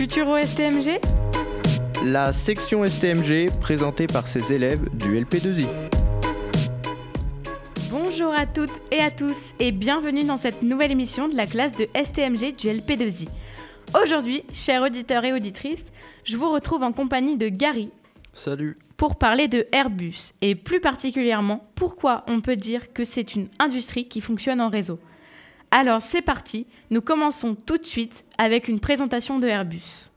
Futuro STMG La section STMG présentée par ses élèves du LP2I. Bonjour à toutes et à tous et bienvenue dans cette nouvelle émission de la classe de STMG du LP2I. Aujourd'hui, chers auditeurs et auditrices, je vous retrouve en compagnie de Gary Salut. pour parler de Airbus et plus particulièrement pourquoi on peut dire que c'est une industrie qui fonctionne en réseau. Alors c'est parti, nous commençons tout de suite avec une présentation de Airbus.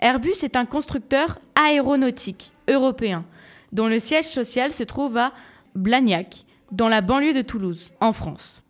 Airbus est un constructeur aéronautique européen dont le siège social se trouve à Blagnac, dans la banlieue de Toulouse, en France.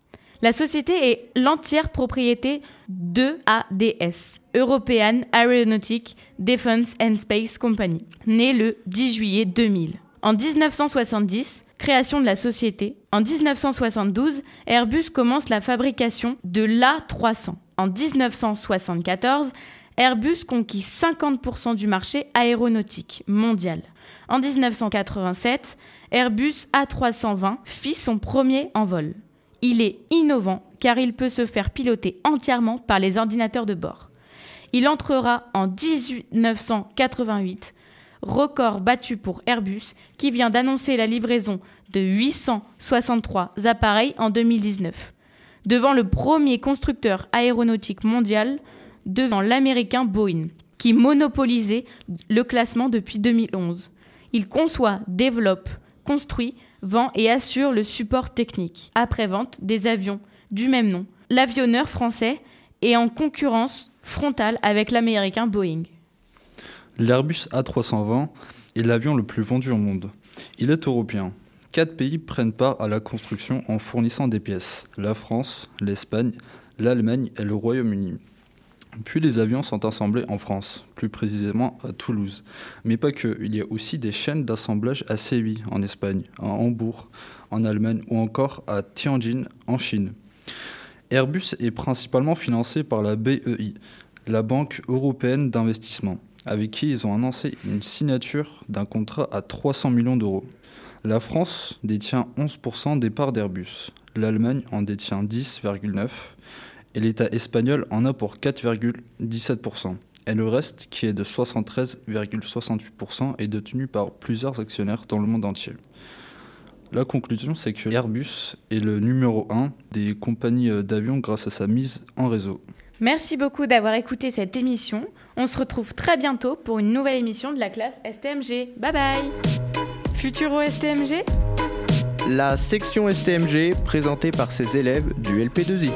La société est l'entière propriété de ADS, European Aeronautic Defence and Space Company, née le 10 juillet 2000. En 1970, création de la société. En 1972, Airbus commence la fabrication de l'A300. En 1974, Airbus conquit 50% du marché aéronautique mondial. En 1987, Airbus A320 fit son premier envol. Il est innovant car il peut se faire piloter entièrement par les ordinateurs de bord. Il entrera en 1988, record battu pour Airbus qui vient d'annoncer la livraison de 863 appareils en 2019, devant le premier constructeur aéronautique mondial, devant l'américain Boeing, qui monopolisait le classement depuis 2011. Il conçoit, développe, construit, vend et assure le support technique après-vente des avions du même nom. L'avionneur français est en concurrence frontale avec l'américain Boeing. L'Airbus A320 est l'avion le plus vendu au monde. Il est européen. Quatre pays prennent part à la construction en fournissant des pièces. La France, l'Espagne, l'Allemagne et le Royaume-Uni. Puis les avions sont assemblés en France, plus précisément à Toulouse. Mais pas que, il y a aussi des chaînes d'assemblage à Séville en Espagne, à Hambourg en Allemagne ou encore à Tianjin en Chine. Airbus est principalement financé par la BEI, la Banque européenne d'investissement, avec qui ils ont annoncé une signature d'un contrat à 300 millions d'euros. La France détient 11% des parts d'Airbus, l'Allemagne en détient 10,9% et l'État espagnol en a pour 4,17%. Et le reste, qui est de 73,68%, est détenu par plusieurs actionnaires dans le monde entier. La conclusion, c'est que Airbus est le numéro 1 des compagnies d'avions grâce à sa mise en réseau. Merci beaucoup d'avoir écouté cette émission. On se retrouve très bientôt pour une nouvelle émission de la classe STMG. Bye bye Futuro STMG La section STMG présentée par ses élèves du LP2I.